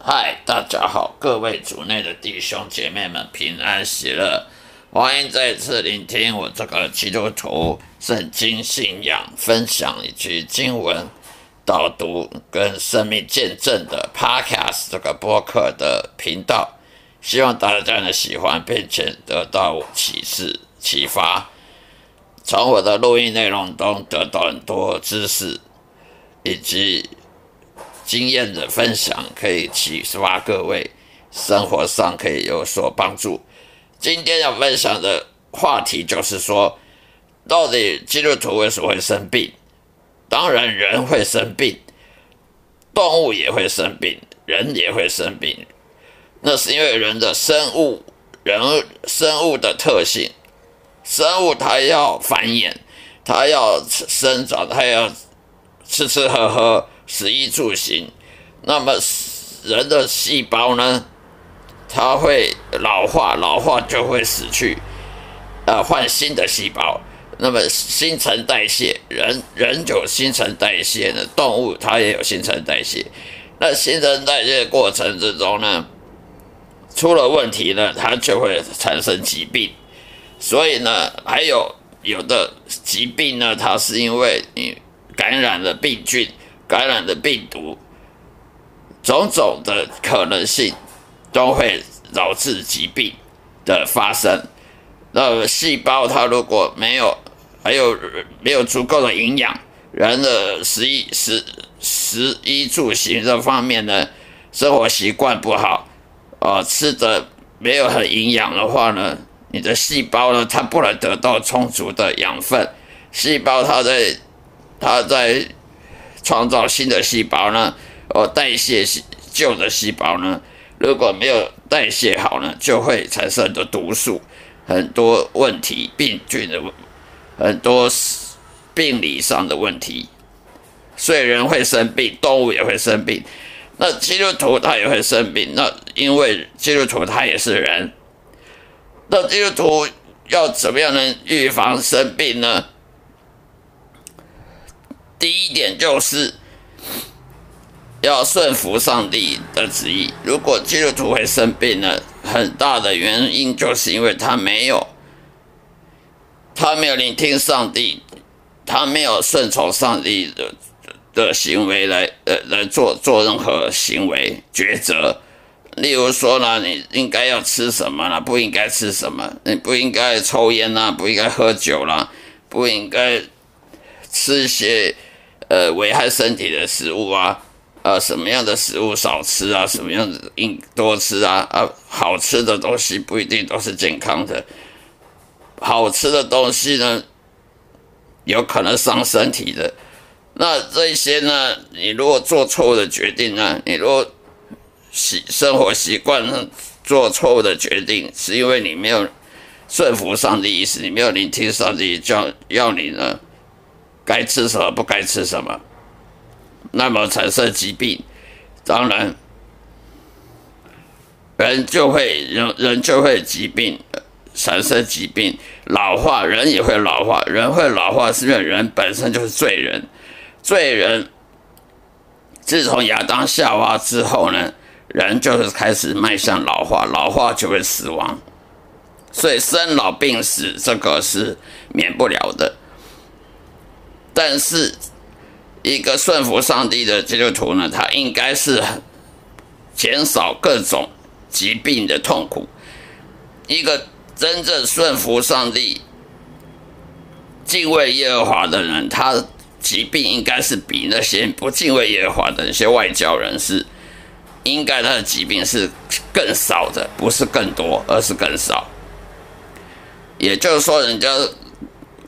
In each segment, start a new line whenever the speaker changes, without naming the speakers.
嗨大家好，各位主内的弟兄姐妹们平安喜乐，欢迎再次聆听我这个基督徒圣经信仰分享以及经文导读跟生命见证的 Podcast 这个播客的频道，希望大家能喜欢，并且得到启示启发，从我的录音内容中得到很多知识以及。经验的分享可以启发各位，生活上可以有所帮助。今天要分享的话题就是说，到底基督徒为什么会生病？当然，人会生病，动物也会生病，人也会生病。那是因为人的生物，人生物的特性，生物它要繁衍，它要生长，它要吃吃喝喝。食衣住行，那么人的细胞呢？它会老化，老化就会死去，呃，换新的细胞。那么新陈代谢，人人有新陈代谢呢，动物它也有新陈代谢。那新陈代谢过程之中呢，出了问题呢，它就会产生疾病。所以呢，还有有的疾病呢，它是因为你感染了病菌。感染的病毒，种种的可能性都会导致疾病的发生。那细胞它如果没有，还有没有足够的营养，人的食衣食食衣住行这方面呢，生活习惯不好，呃，吃的没有很营养的话呢，你的细胞呢，它不能得到充足的养分，细胞它在它在。创造新的细胞呢？哦，代谢旧的细胞呢？如果没有代谢好呢，就会产生很多毒素，很多问题，病菌的很多病理上的问题。所以人会生病，动物也会生病。那基督徒他也会生病，那因为基督徒他也是人。那基督徒要怎么样能预防生病呢？第一点就是要顺服上帝的旨意。如果基督徒会生病呢，很大的原因就是因为他没有，他没有聆听上帝，他没有顺从上帝的的行为来呃来做做任何行为抉择。例如说呢，你应该要吃什么呢？不应该吃什么？你不应该抽烟呐，不应该喝酒啦，不应该吃些。呃，危害身体的食物啊，呃，什么样的食物少吃啊？什么样子应多吃啊？啊，好吃的东西不一定都是健康的，好吃的东西呢，有可能伤身体的。那这些呢，你如果做错误的决定呢，你如果习生活习惯上做错误的决定，是因为你没有顺服上帝意思，你没有聆听上帝叫要你呢。该吃什么，不该吃什么，那么产生疾病，当然人就会人人就会疾病产生疾病，老化人也会老化，人会老化是因为人本身就是罪人，罪人自从亚当夏娃之后呢，人就是开始迈向老化，老化就会死亡，所以生老病死这个是免不了的。但是，一个顺服上帝的基督徒呢，他应该是减少各种疾病的痛苦。一个真正顺服上帝、敬畏耶和华的人，他疾病应该是比那些不敬畏耶和华的那些外教人士，应该他的疾病是更少的，不是更多，而是更少。也就是说，人家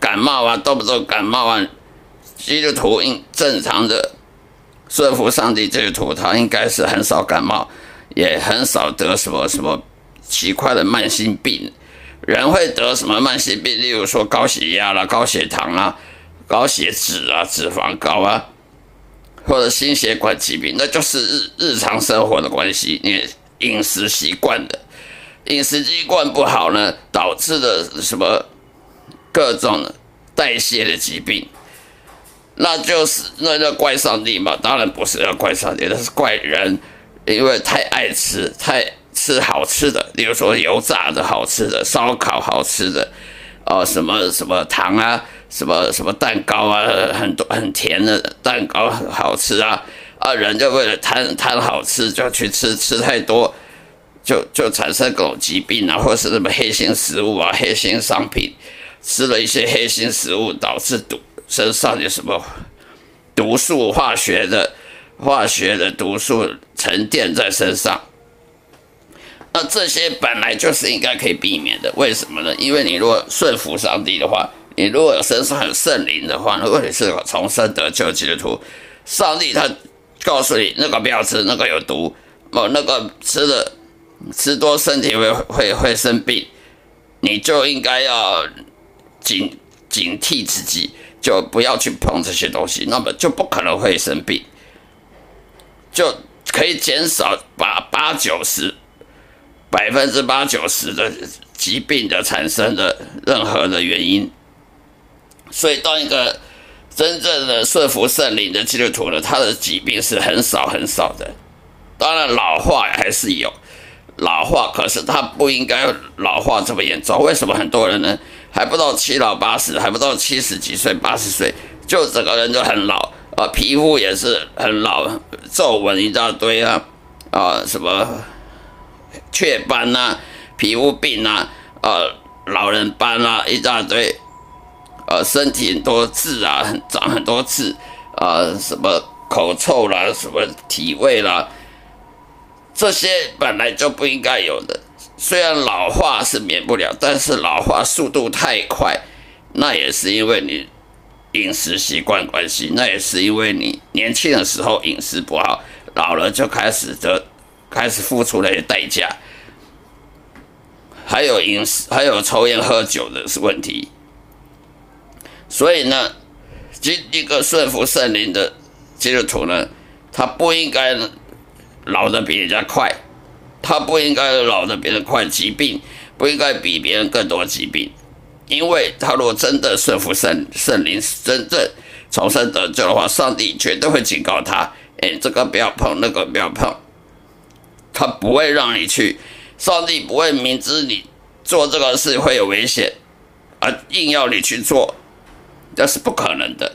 感冒啊，动不动感冒啊。基督徒应正常的顺服上帝，基督徒他应该是很少感冒，也很少得什么什么奇怪的慢性病。人会得什么慢性病？例如说高血压啦、高血糖啦、高血脂啊、脂肪高啊，或者心血管疾病，那就是日日常生活的关系，你饮食习惯的，饮食习惯不好呢，导致的什么各种代谢的疾病。那就是那要怪上帝嘛？当然不是要怪上帝，那是怪人。因为太爱吃，太吃好吃的，例如说油炸的好吃的，烧烤好吃的，哦，什么什么糖啊，什么什么蛋糕啊，很多很甜的蛋糕很好吃啊，啊，人就为了贪贪好吃，就去吃，吃太多，就就产生各种疾病啊，或是什么黑心食物啊，黑心商品，吃了一些黑心食物，导致毒身上有什么毒素、化学的。化学的毒素沉淀在身上，那这些本来就是应该可以避免的。为什么呢？因为你如果顺服上帝的话，你如果身上有圣灵的话，如果你是重生得救基督徒，上帝他告诉你那个不要吃，那个有毒，哦，那个吃的吃多身体会会会生病，你就应该要警警惕自己，就不要去碰这些东西，那么就不可能会生病。就可以减少把八九十百分之八九十的疾病的产生的任何的原因，所以当一个真正的顺服圣灵的基督徒呢，他的疾病是很少很少的。当然老化还是有老化，可是他不应该老化这么严重。为什么很多人呢还不到七老八十，还不到七十几岁八十岁，就整个人就很老？啊，皮肤也是很老，皱纹一大堆啊，啊，什么雀斑呐，皮肤病呐，呃，老人斑啊，一大堆，呃，身体很多痣啊，长很多痣，啊，什么口臭啦，什么体味啦，这些本来就不应该有的。虽然老化是免不了，但是老化速度太快，那也是因为你。饮食习惯关系，那也是因为你年轻的时候饮食不好，老了就开始的开始付出那些代价。还有饮食，还有抽烟喝酒的是问题。所以呢，一一个顺服圣灵的基督徒呢，他不应该老的比人家快，他不应该老的比人快，疾病不应该比别人更多疾病。因为他如果真的顺服圣圣灵，真正重生得救的话，上帝绝对会警告他：，哎，这个不要碰，那个不要碰。他不会让你去，上帝不会明知你做这个事会有危险，而硬要你去做，那是不可能的。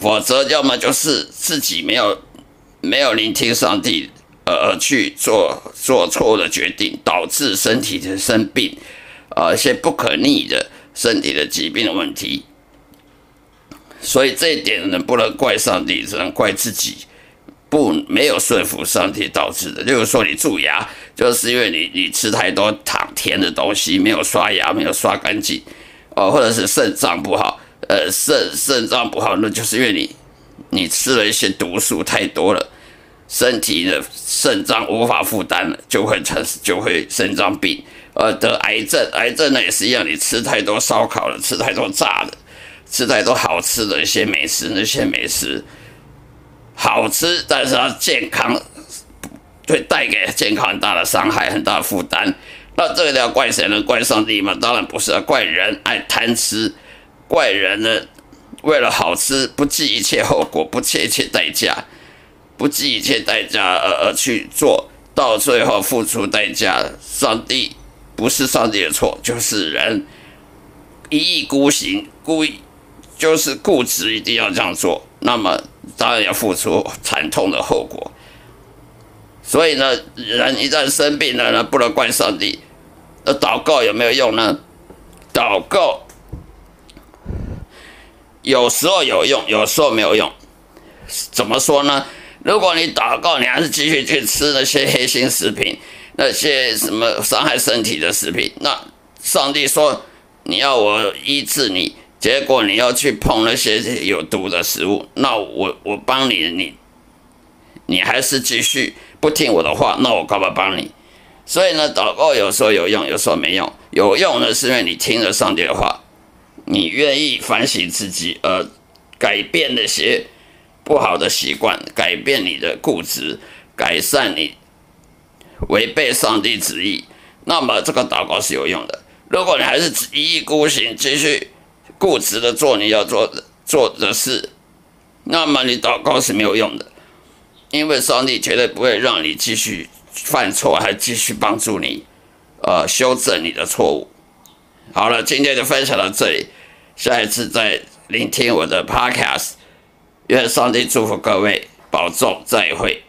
否则，要么就是自己没有没有聆听上帝，而去做做错的决定，导致身体的生病。啊，一些不可逆的身体的疾病的问题，所以这一点呢，不能怪上帝，只能怪自己不没有顺服上帝导致的。例如说，你蛀牙，就是因为你你吃太多糖甜的东西，没有刷牙，没有刷干净，哦，或者是肾脏不好，呃，肾肾脏不好，那就是因为你你吃了一些毒素太多了，身体的肾脏无法负担了，就会成就会肾脏病。呃，得癌症，癌症呢也是一样，你吃太多烧烤了，吃太多炸的，吃太多好吃的一些美食，那些美食好吃，但是它健康会带给健康很大的伤害，很大的负担。那这个要怪谁呢？怪上帝吗？当然不是，怪人爱贪吃，怪人呢为了好吃不计一切后果，不切一切代价，不计一切代价而而去做到最后付出代价，上帝。不是上帝的错，就是人一意孤行，故意就是固执，一定要这样做，那么当然要付出惨痛的后果。所以呢，人一旦生病了呢，不能怪上帝。那祷告有没有用呢？祷告有时候有用，有时候没有用。怎么说呢？如果你祷告，你还是继续去吃那些黑心食品。那些什么伤害身体的食品，那上帝说你要我医治你，结果你要去碰那些有毒的食物，那我我帮你，你你还是继续不听我的话，那我干嘛帮你？所以呢，祷告有时候有用，有时候没用。有用的是因为你听了上帝的话，你愿意反省自己，而改变那些不好的习惯，改变你的固执，改善你违背上帝旨意，那么这个祷告是有用的。如果你还是一意孤行，继续固执的做你要做的做的事，那么你祷告是没有用的，因为上帝绝对不会让你继续犯错，还继续帮助你，呃，修正你的错误。好了，今天就分享到这里，下一次再聆听我的 Podcast。愿上帝祝福各位保重再会。